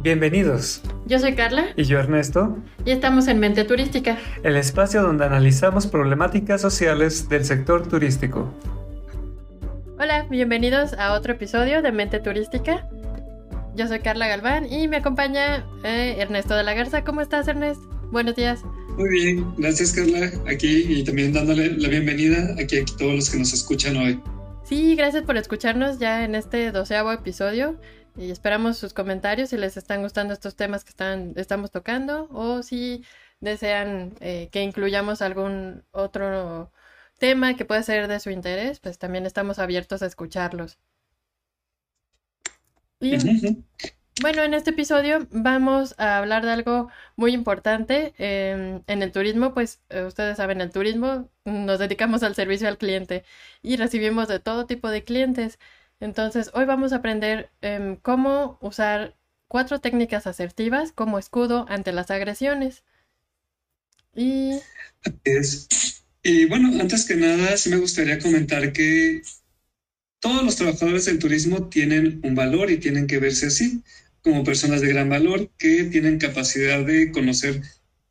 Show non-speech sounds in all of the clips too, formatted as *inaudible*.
Bienvenidos. Yo soy Carla. Y yo Ernesto. Y estamos en Mente Turística. El espacio donde analizamos problemáticas sociales del sector turístico. Hola, bienvenidos a otro episodio de Mente Turística. Yo soy Carla Galván y me acompaña eh, Ernesto de la Garza. ¿Cómo estás, Ernesto? Buenos días. Muy bien, gracias Carla, aquí y también dándole la bienvenida aquí a todos los que nos escuchan hoy. Sí, gracias por escucharnos ya en este doceavo episodio y esperamos sus comentarios si les están gustando estos temas que están, estamos tocando o si desean eh, que incluyamos algún otro tema que pueda ser de su interés, pues también estamos abiertos a escucharlos. Y, bueno, en este episodio vamos a hablar de algo muy importante em, en el turismo, pues eh, ustedes saben, el turismo nos dedicamos al servicio al cliente y recibimos de todo tipo de clientes. Entonces, hoy vamos a aprender em, cómo usar cuatro técnicas asertivas como escudo ante las agresiones. Y... Y bueno, antes que nada, sí me gustaría comentar que todos los trabajadores del turismo tienen un valor y tienen que verse así como personas de gran valor que tienen capacidad de conocer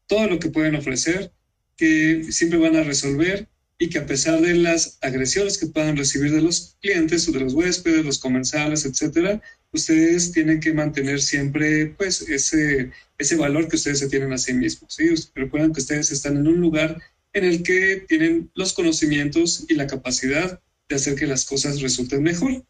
todo lo que pueden ofrecer, que siempre van a resolver y que a pesar de las agresiones que puedan recibir de los clientes o de los huéspedes, los comensales, etcétera, ustedes tienen que mantener siempre pues ese, ese valor que ustedes se tienen a sí mismos. ¿sí? Recuerden que ustedes están en un lugar en el que tienen los conocimientos y la capacidad de hacer que las cosas resulten mejor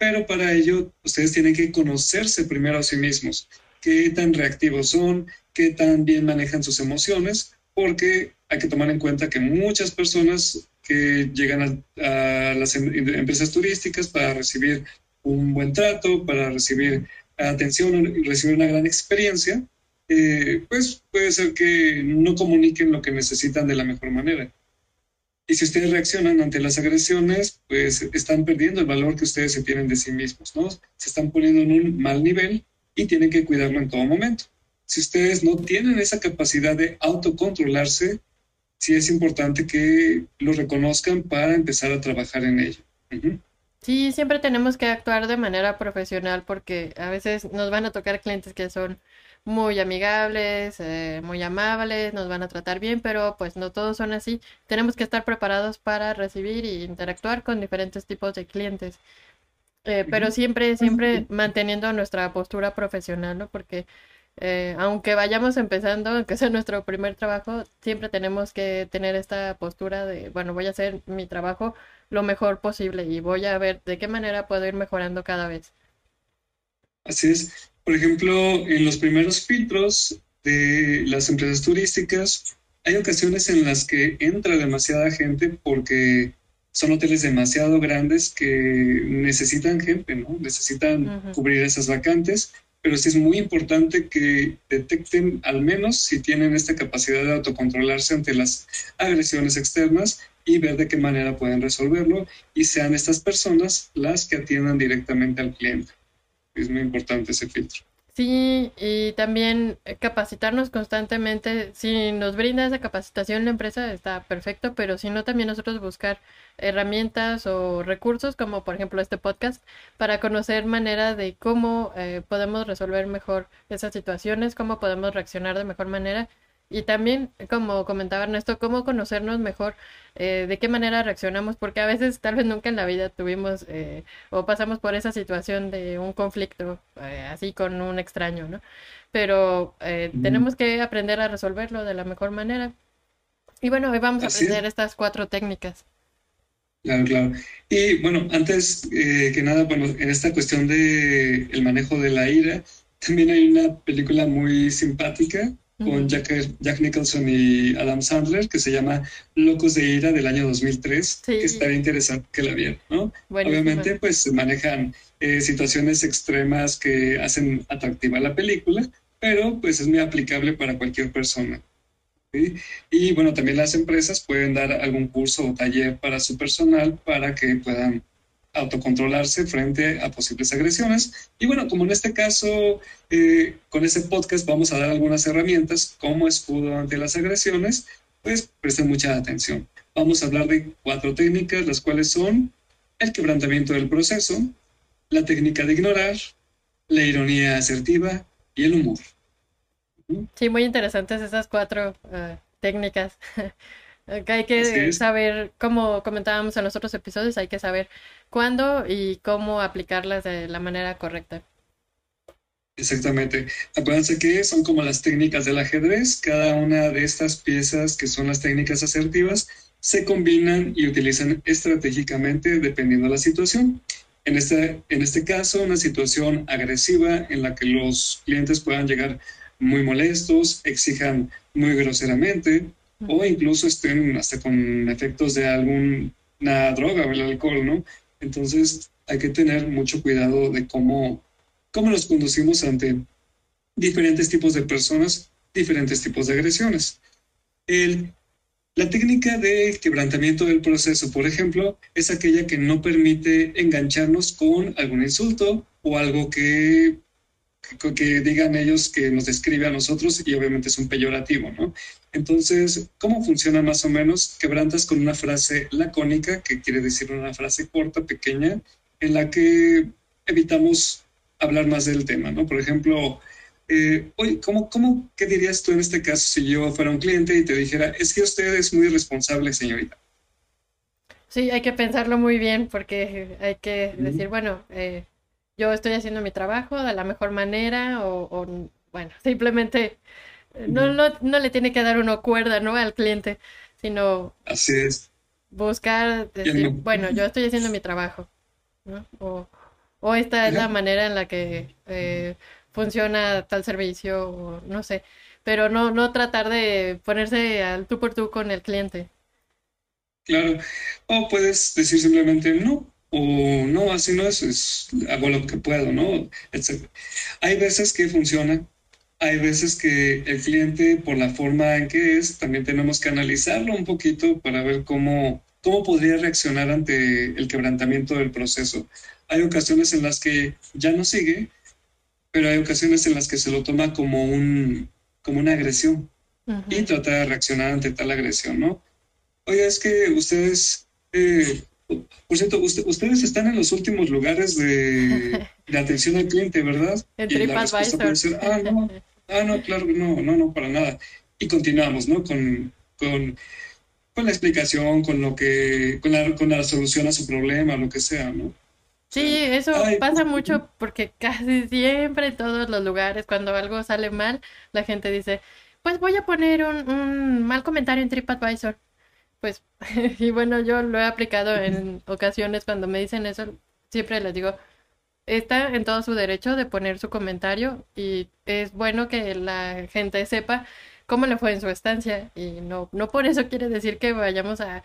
pero para ello ustedes tienen que conocerse primero a sí mismos, qué tan reactivos son, qué tan bien manejan sus emociones, porque hay que tomar en cuenta que muchas personas que llegan a, las em, empresas turísticas para recibir un buen trato, para recibir atención y recibir una gran experiencia, eh, pues puede ser que no comuniquen lo que necesitan de la mejor manera. Y si ustedes reaccionan ante las agresiones, pues están perdiendo el valor que ustedes se tienen de sí mismos, ¿no? Se están poniendo en un mal nivel y tienen que cuidarlo en todo momento. Si ustedes no tienen esa capacidad de autocontrolarse, sí es importante que lo reconozcan para empezar a trabajar en ello. Sí, siempre tenemos que actuar de manera profesional porque a veces nos van a tocar clientes que son muy amigables, eh, muy amables, nos van a tratar bien, pero pues no todos son así. Tenemos que estar preparados para recibir e interactuar con diferentes tipos de clientes. Eh, pero siempre, siempre manteniendo nuestra postura profesional, ¿no? Porque eh, aunque vayamos empezando, aunque sea nuestro primer trabajo, siempre tenemos que tener esta postura de, bueno, voy a hacer mi trabajo lo mejor posible y voy a ver de qué manera puedo ir mejorando cada vez. Así es. Por ejemplo, en los primeros filtros de las empresas turísticas, hay ocasiones en las que entra demasiada gente porque son hoteles demasiado grandes que necesitan gente, ¿no? Necesitan cubrir esas vacantes, pero sí es muy importante que detecten al menos si tienen esta capacidad de autocontrolarse ante las agresiones externas y ver de qué manera pueden resolverlo y sean estas personas las que atiendan directamente al cliente es muy importante ese filtro. Sí, y también capacitarnos constantemente. Si nos brinda esa capacitación la empresa está perfecto, pero si no, también nosotros buscar herramientas o recursos como por ejemplo este podcast para conocer manera de cómo eh, podemos resolver mejor esas situaciones, cómo podemos reaccionar de mejor manera y también, como comentaba Ernesto, cómo conocernos mejor, eh, de qué manera reaccionamos, porque a veces tal vez nunca en la vida tuvimos eh, o pasamos por esa situación de un conflicto eh, así con un extraño, ¿no? Pero tenemos que aprender a resolverlo de la mejor manera. Y bueno, hoy vamos a aprender estas cuatro técnicas. Claro, claro. Y bueno, antes que nada, bueno, en esta cuestión de el manejo de la ira, también hay una película muy simpática con Jack, Jack, Nicholson y Adam Sandler, que se llama Locos de Ira del año 2003, que estaría interesante que la vieran, ¿no? Obviamente, pues manejan eh, situaciones extremas que hacen atractiva la película, pero pues es muy aplicable para cualquier persona. Y bueno, también las empresas pueden dar algún curso o taller para su personal para que puedan autocontrolarse frente a posibles agresiones. Y bueno, como en este caso, eh, con este podcast vamos a dar algunas herramientas como escudo ante las agresiones, pues presten mucha atención. Vamos a hablar de cuatro técnicas, las cuales son el quebrantamiento del proceso, la técnica de ignorar, la ironía asertiva y el humor. Sí, muy interesantes esas cuatro eh, técnicas. *laughs* hay que saber, como comentábamos en los otros episodios, hay que saber cuándo y cómo aplicarlas de la manera correcta. Exactamente. Acuérdense que son como las técnicas del ajedrez. Cada una de estas piezas, que son las técnicas asertivas, se combinan y utilizan estratégicamente dependiendo de la situación. En este, en este caso, una situación agresiva en la que los clientes puedan llegar muy molestos, exijan muy groseramente o incluso estén hasta con efectos de alguna droga o el alcohol, ¿no? Entonces hay que tener mucho cuidado de cómo, cómo nos conducimos ante diferentes tipos de personas, diferentes tipos de agresiones. El la técnica de quebrantamiento del proceso, por ejemplo, es aquella que no permite engancharnos con algún insulto o algo que, que, digan ellos que nos describe a nosotros y obviamente es un peyorativo, ¿no? Entonces, ¿cómo funciona más o menos? Quebrantas con una frase lacónica, que quiere decir una frase corta, pequeña, en la que evitamos hablar más del tema, ¿no? Por ejemplo, eh, oye, ¿cómo, cómo, qué dirías tú en este caso si yo fuera un cliente y te dijera, es que usted es muy responsable, señorita? Sí, hay que pensarlo muy bien porque hay que decir, bueno, eh, yo estoy haciendo mi trabajo de la mejor manera o, bueno, simplemente eh, no, no, no, le tiene que dar uno cuerda, ¿no? Al cliente, sino... Así es. Buscar, decir, bueno, yo estoy haciendo mi trabajo, ¿no? O, o esta es la manera en la que funciona tal servicio, no sé, pero no, no tratar de ponerse al tú por tú con el cliente. Claro, o puedes decir simplemente no, o no, así no es, es hago lo que puedo, ¿no? Hay veces que funciona, hay veces que el cliente, por la forma en que es, también tenemos que analizarlo un poquito para ver cómo, cómo podría reaccionar ante el quebrantamiento del proceso. Hay ocasiones en las que ya no sigue, pero hay ocasiones en las que se lo toma como, un, como una agresión y trata de reaccionar ante tal agresión, ¿no? Oye, es que ustedes, eh, por cierto, ustedes están en los últimos lugares de, atención al cliente, ¿verdad? *laughs* puede ser, ah, no, ah, no, claro, no, no, no, para nada. Y continuamos, ¿no? Con, con, con la explicación, con lo que, con la, con la solución a su problema, lo que sea, ¿no? Sí, eso pasa mucho porque casi siempre en todos los lugares, cuando algo sale mal, la gente dice, pues voy a poner un, mal comentario en TripAdvisor. Pues, *laughs* y bueno, yo lo he aplicado en ocasiones cuando me dicen eso, siempre les digo, está en todo su derecho de poner su comentario y es bueno que la gente sepa cómo le fue en su estancia y no, no por eso quiere decir que vayamos a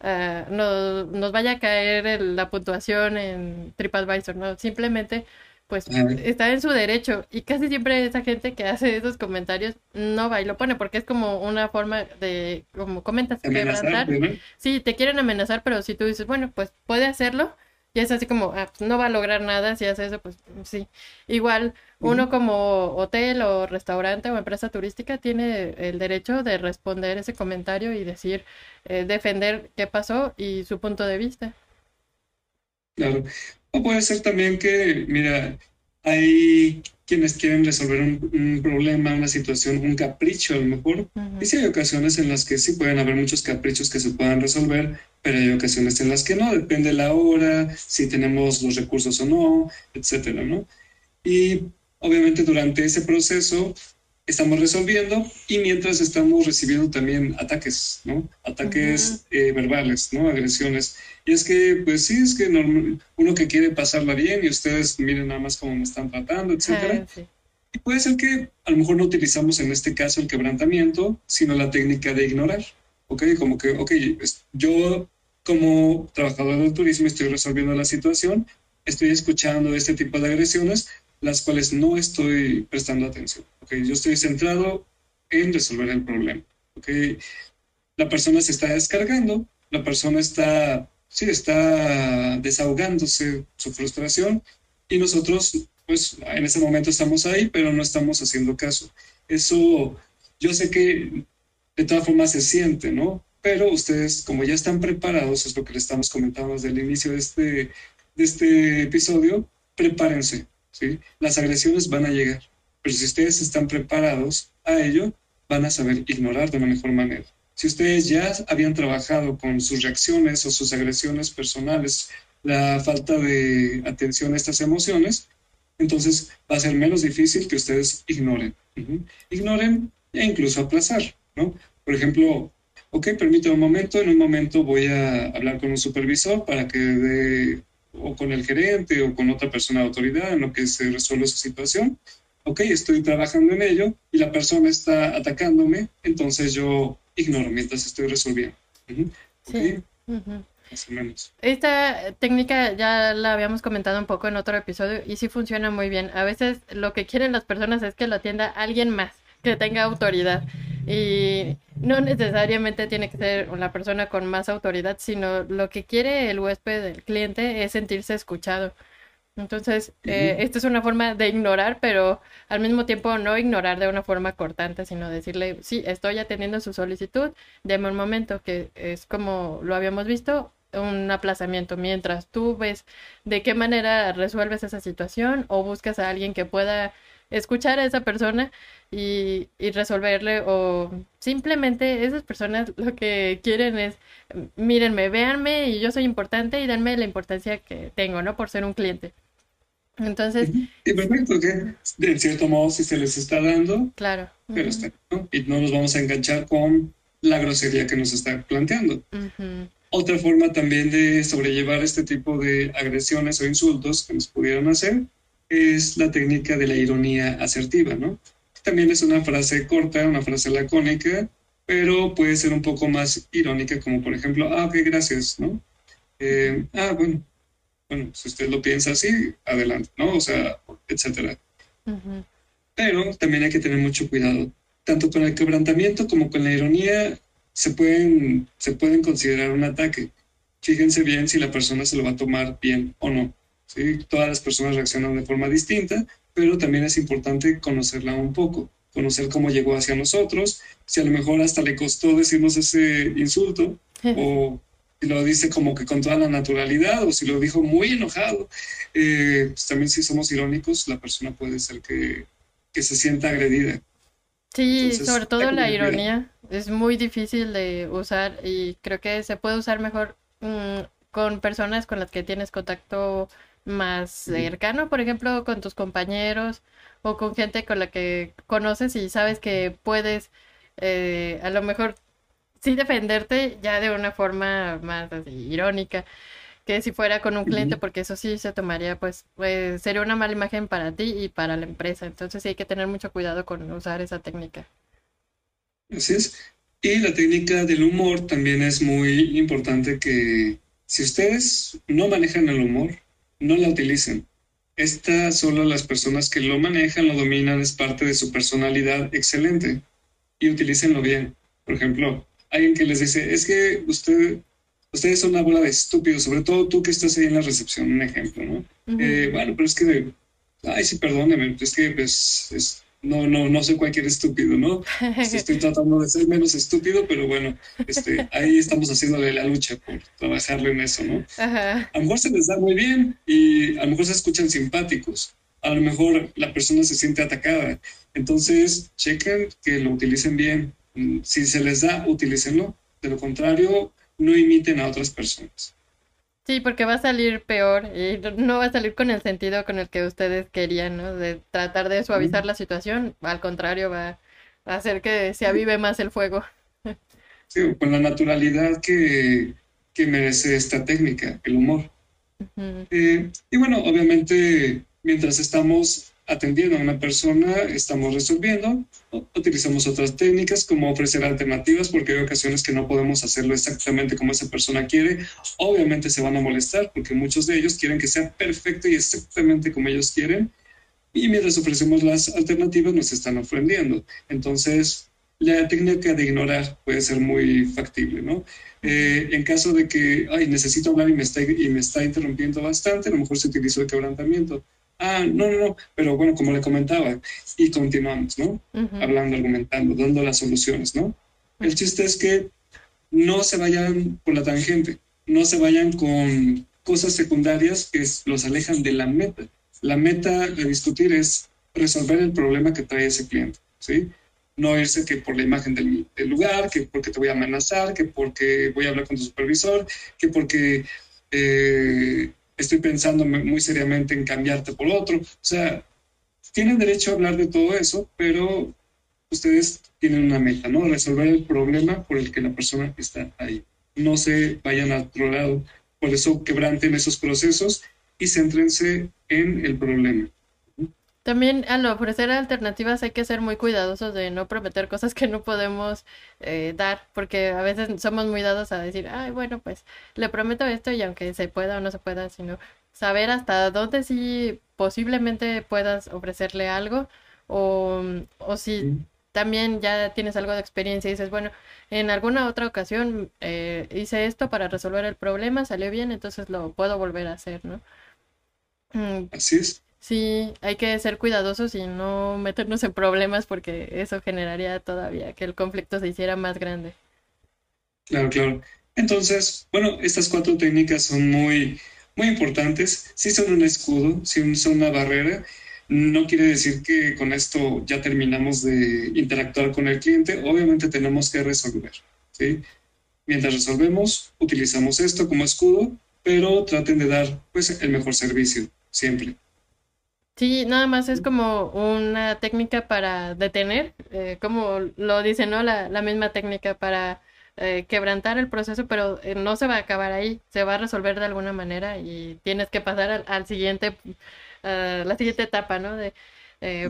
uh, nos, vaya a caer la puntuación en TripAdvisor, ¿no? Simplemente, pues, está en su derecho. Y casi siempre esa gente que hace esos comentarios no va y lo pone, porque es como una forma de, como comentas, quebrantar. Sí, te quieren amenazar, pero si tú dices, bueno, pues puede hacerlo, y es así como, ah, pues no va a lograr nada si hace eso, pues sí. Igual, uno como hotel o restaurante o empresa turística tiene el derecho de responder ese comentario y decir, eh, defender qué pasó y su punto de vista. Claro. O puede ser también que, mira, hay quienes quieren resolver un, problema, una situación, un capricho a lo mejor. Y sí hay ocasiones en las que sí pueden haber muchos caprichos que se puedan resolver, pero hay ocasiones en las que no, depende la hora, si tenemos los recursos o no, etcétera, ¿no? Y obviamente durante ese proceso estamos resolviendo y mientras estamos recibiendo también ataques, ¿no? Ataques eh, verbales, ¿no? Agresiones. Y es que, pues sí, es que uno que quiere pasarla bien y ustedes miren nada más cómo me están tratando, etcétera. Y puede ser que a lo mejor no utilizamos en este caso el quebrantamiento, sino la técnica de ignorar. ¿Ok? Como que, ok, yo como trabajador del turismo estoy resolviendo la situación, estoy escuchando este tipo de agresiones, las cuales no estoy prestando atención. ¿okay? Yo estoy centrado en resolver el problema. ¿okay? La persona se está descargando, la persona está, sí, está desahogándose su frustración y nosotros, pues en ese momento estamos ahí, pero no estamos haciendo caso. Eso, yo sé que de todas formas se siente, ¿no? Pero ustedes, como ya están preparados, es lo que les estamos comentando desde el inicio de este, de este episodio, prepárense, ¿sí? Las agresiones van a llegar, pero si ustedes están preparados a ello, van a saber ignorar de la mejor manera. Si ustedes ya habían trabajado con sus reacciones o sus agresiones personales, la falta de atención a estas emociones, entonces va a ser menos difícil que ustedes ignoren. Ignoren e incluso aplazar, ¿no? Por ejemplo, ok, permítame un momento, en un momento voy a hablar con un supervisor para que dé, o con el gerente o con otra persona de autoridad en lo que se resuelve esa situación. Ok, estoy trabajando en ello y la persona está atacándome, entonces yo ignoro mientras estoy resolviendo. Sí. Más o menos. Esta técnica ya la habíamos comentado un poco en otro episodio y sí funciona muy bien. A veces lo que quieren las personas es que lo atienda alguien más, que tenga autoridad. Y no necesariamente tiene que ser una persona con más autoridad, sino lo que quiere el huésped, el cliente, es sentirse escuchado. Entonces, eh, esta es una forma de ignorar, pero al mismo tiempo no ignorar de una forma cortante, sino decirle, sí, estoy atendiendo su solicitud, deme un momento, que es como lo habíamos visto, un aplazamiento, mientras tú ves de qué manera resuelves esa situación o buscas a alguien que pueda escuchar a esa persona y, y resolverle o simplemente esas personas lo que quieren es, mírenme, véanme y yo soy importante y denme la importancia que tengo, ¿no? Por ser un cliente. Entonces. Y perfecto, que de cierto modo si se les está dando. Claro. Pero está, ¿no? Y no nos vamos a enganchar con la grosería que nos está planteando. Otra forma también de sobrellevar este tipo de agresiones o insultos que nos pudieran hacer es la técnica de la ironía asertiva, ¿no? También es una frase corta, una frase lacónica, pero puede ser un poco más irónica, como por ejemplo, ah, ok, gracias, ¿no? Eh, ah, bueno, bueno, si usted lo piensa así, adelante, ¿no? O sea, etcétera. Pero también hay que tener mucho cuidado. Tanto con el quebrantamiento como con la ironía se pueden, se pueden considerar un ataque. Fíjense bien si la persona se lo va a tomar bien o no. ¿sí? Todas las personas reaccionan de forma distinta, pero también es importante conocerla un poco, conocer cómo llegó hacia nosotros, si a lo mejor hasta le costó decirnos ese insulto *laughs* o lo dice como que con toda la naturalidad o si lo dijo muy enojado. Eh, pues también si somos irónicos, la persona puede ser que, se sienta agredida. Sí, sobre todo la ironía es muy difícil de usar y creo que se puede usar mejor mm, con personas con las que tienes contacto más cercano, por ejemplo, con tus compañeros o con gente con la que conoces y sabes que puedes eh, a lo mejor sí defenderte ya de una forma más así, irónica que si fuera con un cliente, porque eso sí se tomaría, pues, pues, sería una mala imagen para ti y para la empresa. Entonces sí hay que tener mucho cuidado con usar esa técnica. Así es. Y la técnica del humor también es muy importante que si ustedes no manejan el humor, no la utilicen. Esta solo las personas que lo manejan, lo dominan, es parte de su personalidad excelente. Y utilícenlo bien. Por ejemplo, alguien que les dice, es que usted, ustedes son una bola de estúpidos, sobre todo tú que estás ahí en la recepción, un ejemplo, ¿no? Eh, bueno, pero es que, ay, sí, perdóneme, es que pues, no, no, no soy cualquier estúpido, ¿no? Estoy tratando de ser menos estúpido, pero bueno, este, ahí estamos haciéndole la lucha por trabajarle en eso, ¿no? A lo mejor se les da muy bien y a lo mejor se escuchan simpáticos, a lo mejor la persona se siente atacada, entonces chequen que lo utilicen bien, si se les da, utilícenlo. De lo contrario, no imiten a otras personas. Sí, porque va a salir peor y no va a salir con el sentido con el que ustedes querían, ¿no? De tratar de suavizar la situación. Al contrario, va a hacer que se avive más el fuego. *laughs* Sí, con la naturalidad que, merece esta técnica, el humor. Eh, y bueno, obviamente, mientras estamos atendiendo a una persona, estamos resolviendo, utilizamos otras técnicas como ofrecer alternativas porque hay ocasiones que no podemos hacerlo exactamente como esa persona quiere. Obviamente se van a molestar porque muchos de ellos quieren que sea perfecto y exactamente como ellos quieren y mientras ofrecemos las alternativas nos están ofendiendo. Entonces, la técnica de ignorar puede ser muy factible, ¿no? Eh, en caso de que, ay, necesito hablar y me, está, y me está interrumpiendo bastante, a lo mejor se utiliza el quebrantamiento ah, no, no, no, pero bueno, como le comentaba, y continuamos, ¿no? Hablando, argumentando, dando las soluciones, ¿no? El chiste es que no se vayan por la tangente, no se vayan con cosas secundarias que los alejan de la meta. la meta de discutir es resolver el problema que trae ese cliente, ¿sí? No irse que por la imagen del, lugar, que porque te voy a amenazar, que porque voy a hablar con tu supervisor, que porque eh, estoy pensando muy seriamente en cambiarte por otro. O sea, tienen derecho a hablar de todo eso, pero ustedes tienen una meta, ¿no? Resolver el problema por el que la persona está ahí. No se vayan a otro lado. Por eso quebranten esos procesos y céntrense en el problema. También al ofrecer alternativas hay que ser muy cuidadosos de no prometer cosas que no podemos eh, dar, porque a veces somos muy dados a decir, ay, bueno, pues le prometo esto y aunque se pueda o no se pueda, sino saber hasta dónde sí posiblemente puedas ofrecerle algo o, o si también ya tienes algo de experiencia y dices, bueno, en alguna otra ocasión eh, hice esto para resolver el problema, salió bien, entonces lo puedo volver a hacer, ¿no? Mm, Así es. Sí, hay que ser cuidadosos y no meternos en problemas porque eso generaría todavía que el conflicto se hiciera más grande. Claro, claro. Entonces, bueno, estas cuatro técnicas son muy, muy importantes. Sí son un escudo, sí son una barrera. No quiere decir que con esto ya terminamos de interactuar con el cliente. Obviamente tenemos que resolver. ¿sí? Mientras resolvemos, utilizamos esto como escudo, pero traten de dar pues, el mejor servicio siempre. Sí, nada más es como una técnica para detener, eh, como lo dice, ¿no? La, la misma técnica para eh, quebrantar el proceso, pero eh, no se va a acabar ahí, se va a resolver de alguna manera y tienes que pasar al, siguiente, la siguiente etapa, ¿no? De,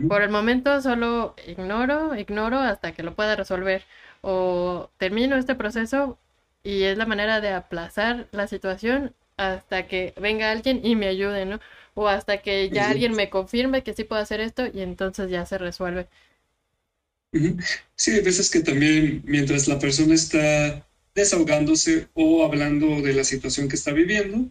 por el momento solo ignoro, ignoro hasta que lo pueda resolver o termino este proceso y es la manera de aplazar la situación hasta que venga alguien y me ayude, ¿no? O hasta que ya alguien me confirme que sí puedo hacer esto y entonces ya se resuelve. Sí, hay veces que también mientras la persona está desahogándose o hablando de la situación que está viviendo,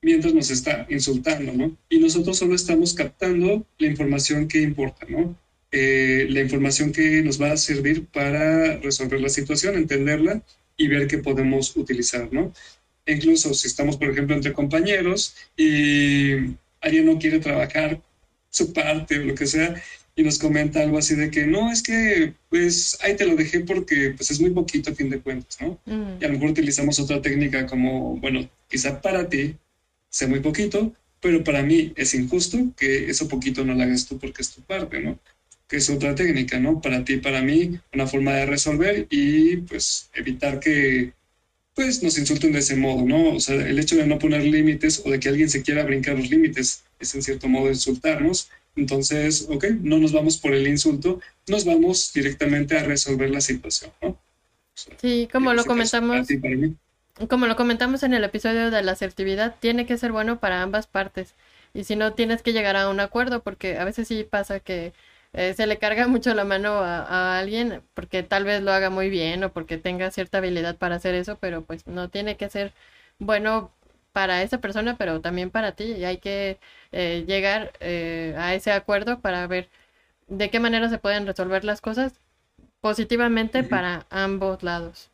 mientras nos está insultando, ¿no? Y nosotros solo estamos captando la información que importa, ¿no? Eh, la información que nos va a servir para resolver la situación, entenderla y ver qué podemos utilizar, ¿no? incluso si estamos, por ejemplo, entre compañeros y alguien no quiere trabajar su parte o lo que sea, y nos comenta algo así de que no, es que pues ahí te lo dejé porque pues es muy poquito a fin de cuentas, ¿no? Mm. Y a lo mejor utilizamos otra técnica como, bueno, quizá para ti sea muy poquito, pero para mí es injusto que eso poquito no lo hagas tú porque es tu parte, ¿no? Que es otra técnica, ¿no? Para ti, para mí, una forma de resolver y pues evitar que pues nos insulten de ese modo, ¿no? O sea, el hecho de no poner límites o de que alguien se quiera brincar los límites es en cierto modo insultarnos. Entonces, ok, no nos vamos por el insulto, nos vamos directamente a resolver la situación, ¿no? sí, como lo comentamos. como lo comentamos en el episodio de la asertividad, tiene que ser bueno para ambas partes. Y si no, tienes que llegar a un acuerdo, porque a veces sí pasa que eh, se le carga mucho la mano a, alguien porque tal vez lo haga muy bien o porque tenga cierta habilidad para hacer eso, pero pues no tiene que ser bueno para esa persona, pero también para ti. Y hay que eh, llegar eh, a ese acuerdo para ver de qué manera se pueden resolver las cosas positivamente para ambos lados.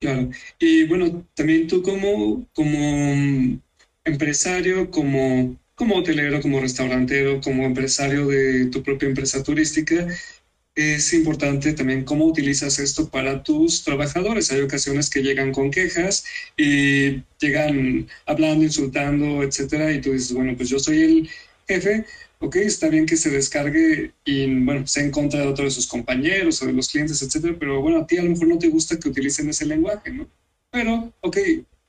Claro. Y bueno, también tú como, como empresario, como como hotelero, como restaurantero, como empresario de tu propia empresa turística, es importante también cómo utilizas esto para tus trabajadores. Hay ocasiones que llegan con quejas y llegan hablando, insultando, etcétera, y tú dices, bueno, pues yo soy el jefe, ok, está bien que se descargue y, bueno, sea en contra de otro de sus compañeros o de los clientes, etcétera, pero bueno, a ti a lo mejor no te gusta que utilicen ese lenguaje, ¿no? Pero, ok,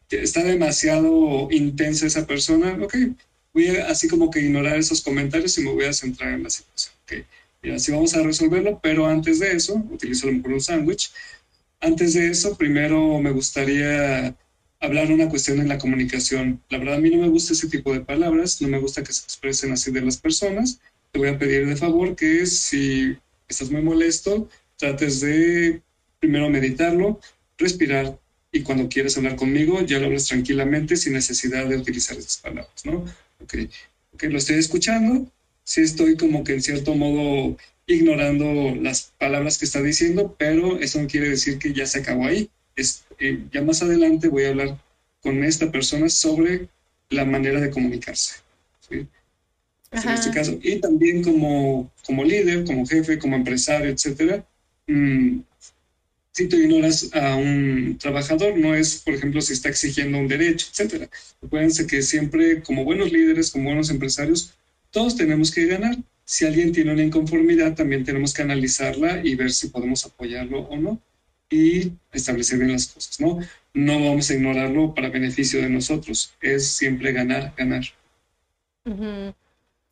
está demasiado intensa esa persona, ok, voy a así como que ignorar esos comentarios y me voy a centrar en la situación. Okay. Así vamos a resolverlo, pero antes de eso, utilizo a un sándwich. Antes de eso, primero me gustaría hablar una cuestión en la comunicación. La verdad, a mí no me gusta ese tipo de palabras, no me gusta que se expresen así de las personas. Te voy a pedir de favor que si estás muy molesto, trates de primero meditarlo, respirar y cuando quieres hablar conmigo ya lo hablas tranquilamente sin necesidad de utilizar esas palabras, ¿no? Ok, okay lo estoy escuchando, sí estoy como que en cierto modo ignorando las palabras que está diciendo, pero eso no quiere decir que ya se acabó ahí. Es, eh, ya más adelante voy a hablar con esta persona sobre la manera de comunicarse. ¿sí? en este caso. Y también como, como líder, como jefe, como empresario, etcétera, mm, si tú ignoras a un trabajador, no es, por ejemplo, si está exigiendo un derecho, etcétera. Acuérdense que siempre, como buenos líderes, como buenos empresarios, todos tenemos que ganar. Si alguien tiene una inconformidad, también tenemos que analizarla y ver si podemos apoyarlo o no y establecer bien las cosas, ¿no? No vamos a ignorarlo para beneficio de nosotros, es siempre ganar, ganar.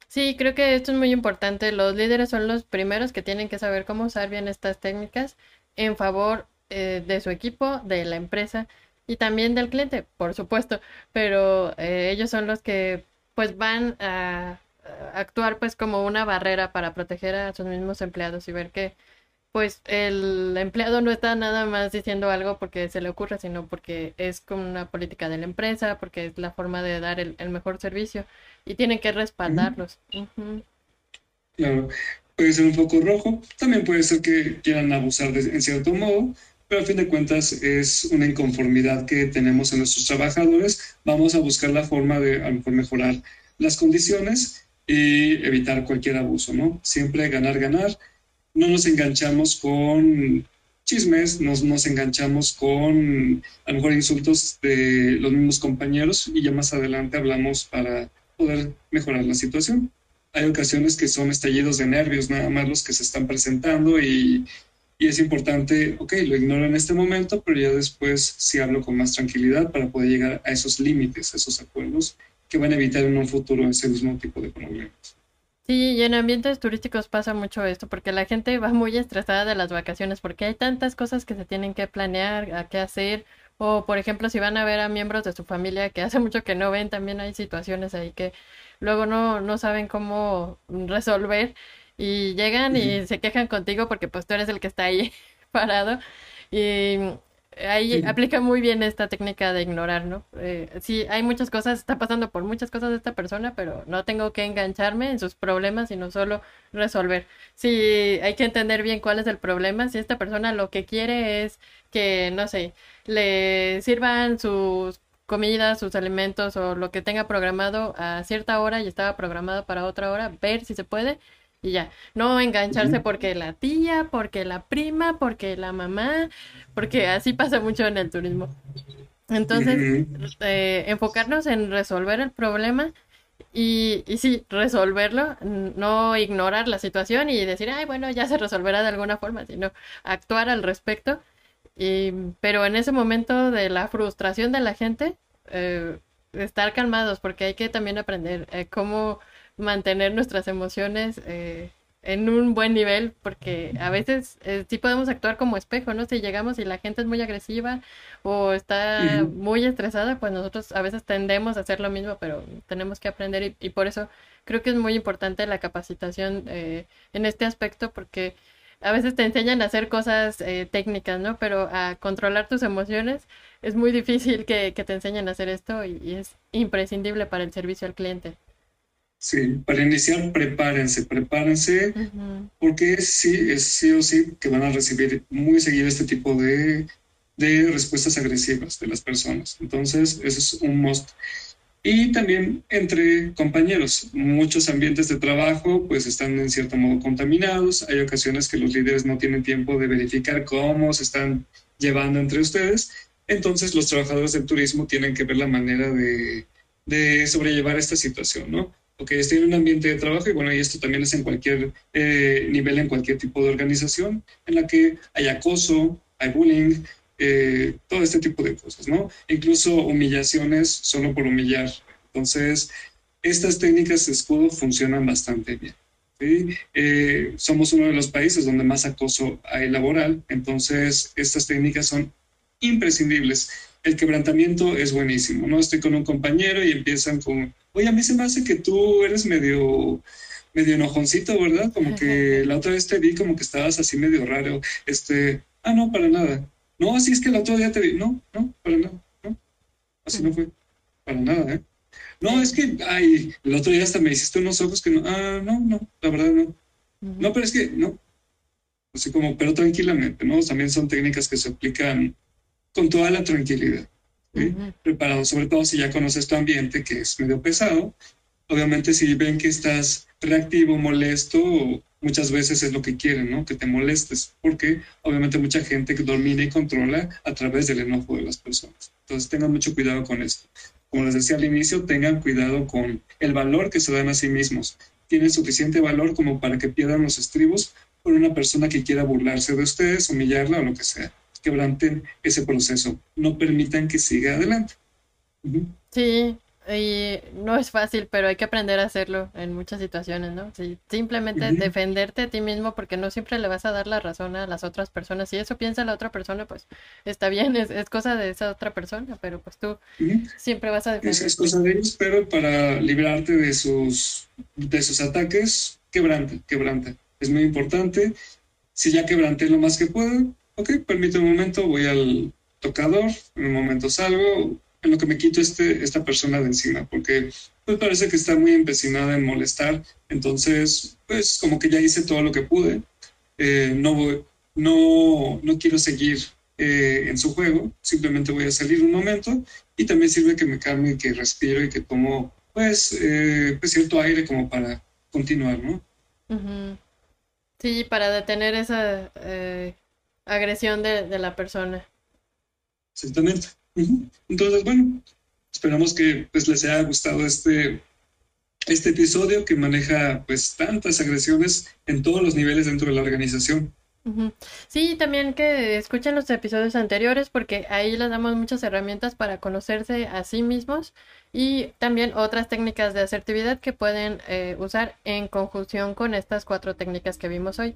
Sí, creo que esto es muy importante. Los líderes son los primeros que tienen que saber cómo usar bien estas técnicas en favor eh, de su equipo, de la empresa y también del cliente, por supuesto. Pero eh, ellos son los que pues van a, a actuar pues como una barrera para proteger a sus mismos empleados y ver que pues el empleado no está nada más diciendo algo porque se le ocurre, sino porque es como una política de la empresa, porque es la forma de dar el, mejor servicio y tienen que respaldarlos. Claro, puede ser un poco rojo, también puede ser que quieran abusar de, en cierto modo, pero a fin de cuentas es una inconformidad que tenemos en nuestros trabajadores. Vamos a buscar la forma de a lo mejor mejorar las condiciones y evitar cualquier abuso, ¿no? Siempre ganar, ganar no nos enganchamos con chismes, nos, nos enganchamos con a lo mejor insultos de los mismos compañeros y ya más adelante hablamos para poder mejorar la situación. Hay ocasiones que son estallidos de nervios, nada más los que se están presentando y, y es importante, ok, lo ignoro en este momento, pero ya después sí hablo con más tranquilidad para poder llegar a esos límites, a esos acuerdos que van a evitar en un futuro ese mismo tipo de problemas. Sí, y en ambientes turísticos pasa mucho esto, porque la gente va muy estresada de las vacaciones, porque hay tantas cosas que se tienen que planear, a qué hacer, o por ejemplo, si van a ver a miembros de su familia que hace mucho que no ven, también hay situaciones ahí que luego no, no saben cómo resolver y llegan y se quejan contigo porque pues tú eres el que está ahí *laughs* parado y ahí aplica muy bien esta técnica de ignorar, ¿no? Eh, sí, hay muchas cosas, está pasando por muchas cosas de esta persona, pero no tengo que engancharme en sus problemas, sino solo resolver. Sí, hay que entender bien cuál es el problema. Si esta persona lo que quiere es que, no sé, le sirvan sus comidas, sus alimentos o lo que tenga programado a cierta hora y estaba programado para otra hora, ver si se puede y ya, no engancharse porque la tía, porque la prima, porque la mamá, porque así pasa mucho en el turismo. Entonces, eh, enfocarnos en resolver el problema y, y sí, resolverlo, no ignorar la situación y decir, ay, bueno, ya se resolverá de alguna forma, sino actuar al respecto. Y, pero en ese momento de la frustración de la gente, eh, estar calmados, porque hay que también aprender eh, cómo mantener nuestras emociones eh, en un buen nivel, porque a veces eh, sí podemos actuar como espejo, ¿no? Si llegamos y la gente es muy agresiva o está muy estresada, pues nosotros a veces tendemos a hacer lo mismo, pero tenemos que aprender y, por eso creo que es muy importante la capacitación eh, en este aspecto, porque a veces te enseñan a hacer cosas técnicas, ¿no? Pero a controlar tus emociones es muy difícil que, te enseñen a hacer esto y es imprescindible para el servicio al cliente. Sí, para iniciar, prepárense, prepárense, porque sí, es sí o sí que van a recibir muy seguido este tipo de, de respuestas agresivas de las personas. Entonces, eso es un must. Y también entre compañeros, muchos ambientes de trabajo pues están en cierto modo contaminados. Hay ocasiones que los líderes no tienen tiempo de verificar cómo se están llevando entre ustedes. Entonces los trabajadores del turismo tienen que ver la manera de, de sobrellevar esta situación, ¿no? ok, estoy en un ambiente de trabajo y bueno, y esto también es en cualquier eh, nivel, en cualquier tipo de organización, en la que hay acoso, hay bullying, eh, todo este tipo de cosas, ¿no? Incluso humillaciones solo por humillar. Entonces, estas técnicas de escudo funcionan bastante bien. ¿sí? Eh, somos uno de los países donde más acoso hay laboral, entonces estas técnicas son imprescindibles. El quebrantamiento es buenísimo, ¿no? Estoy con un compañero y empiezan con oye, a mí se me hace que tú eres medio, medio enojoncito, ¿verdad? Como que *laughs* la otra vez te vi como que estabas así medio raro. Este, ah, no, para nada. No, así es que el otro día te vi. No, no, para nada. No, así no fue. Para nada, ¿eh? No, es que, ay, el otro día hasta me hiciste unos ojos que no, ah, no, no, la verdad no. No, pero es que, no. Así como, pero tranquilamente, ¿no? También son técnicas que se aplican con toda la tranquilidad preparado, sobre todo si ya conoces tu ambiente, que es medio pesado, Obviamente si ven que estás reactivo, molesto, muchas veces es lo que quieren, ¿no? Que te molestes, porque obviamente mucha gente domina y controla a través del enojo de las personas. Entonces tengan mucho cuidado con esto. Como les decía al inicio, tengan cuidado con el valor que se dan a sí mismos. Tienen suficiente valor como para que pierdan los estribos por una persona que quiera burlarse de ustedes, humillarla o lo que sea. Quebranten ese proceso. No permitan que siga adelante. Sí, y no es fácil, pero hay que aprender a hacerlo en muchas situaciones, ¿no? simplemente defenderte a ti mismo porque no siempre le vas a dar la razón a las otras personas. Si eso piensa la otra persona, pues está bien, *laughs* es, cosa de esa otra persona, pero pues tú siempre vas a defender. Es, cosa de ellos, pero para librarte de sus, de sus ataques, quebranta, quebranta. Es muy importante. Si ya quebranté lo más que puedo, ok, permíteme un momento, voy al tocador, en un momento salgo, en lo que me quito este, esta persona de encima, porque pues parece que está muy empecinada en molestar, entonces pues como que ya hice todo lo que pude, eh, no, no, no quiero seguir eh, en su juego, simplemente voy a salir un momento y también sirve que me calme que respiro y que tomo pues, eh, pues cierto aire como para continuar, ¿no? Sí, para detener esa agresión de, de la persona. Exactamente. Entonces, bueno, esperamos que pues, les haya gustado este, este episodio que maneja pues tantas agresiones en todos los niveles dentro de la organización. Sí, también que escuchen los episodios anteriores porque ahí les damos muchas herramientas para conocerse a sí mismos y también otras técnicas de asertividad que pueden eh, usar en conjunción con estas cuatro técnicas que vimos hoy.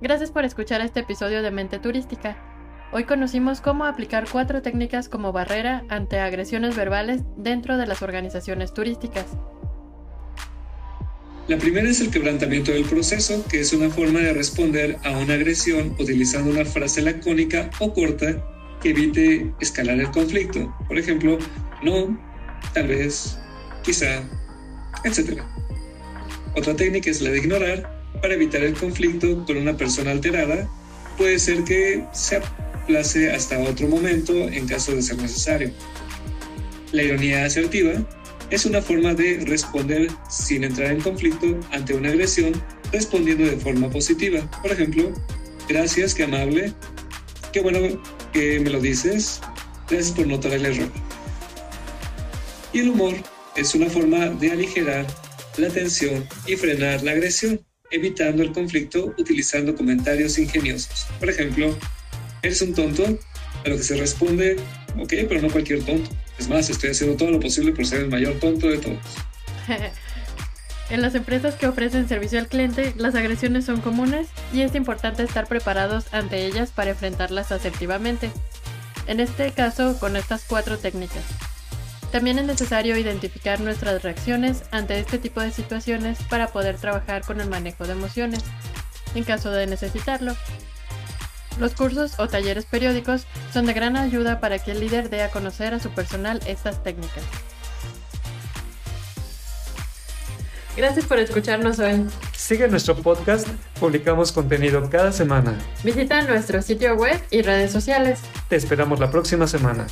Gracias por escuchar este episodio de Mente Turística. Hoy conocimos cómo aplicar cuatro técnicas como barrera ante agresiones verbales dentro de las organizaciones turísticas. La primera es el quebrantamiento del proceso, que es una forma de responder a una agresión utilizando una frase lacónica o corta que evite escalar el conflicto. Por ejemplo, no, tal vez, quizá, etc. Otra técnica es la de ignorar para evitar el conflicto con una persona alterada. Puede ser que sea place hasta otro momento en caso de ser necesario. La ironía asertiva es una forma de responder sin entrar en conflicto ante una agresión, respondiendo de forma positiva. Por ejemplo, gracias, qué amable, qué bueno que me lo dices, gracias por notar el error. Y el humor es una forma de aligerar la tensión y frenar la agresión, evitando el conflicto utilizando comentarios ingeniosos. Por ejemplo, ¿eres un tonto? A lo que se responde, ok, pero no cualquier tonto. Es más, estoy haciendo todo lo posible por ser el mayor tonto de todos. *laughs* en las empresas que ofrecen servicio al cliente, las agresiones son comunes y es importante estar preparados ante ellas para enfrentarlas asertivamente. En este caso, con estas cuatro técnicas. También es necesario identificar nuestras reacciones ante este tipo de situaciones para poder trabajar con el manejo de emociones, en caso de necesitarlo. Los cursos o talleres periódicos son de gran ayuda para que el líder dé a conocer a su personal estas técnicas. Gracias por escucharnos hoy. Sigue nuestro podcast, publicamos contenido cada semana. Visita nuestro sitio web y redes sociales. Te esperamos la próxima semana.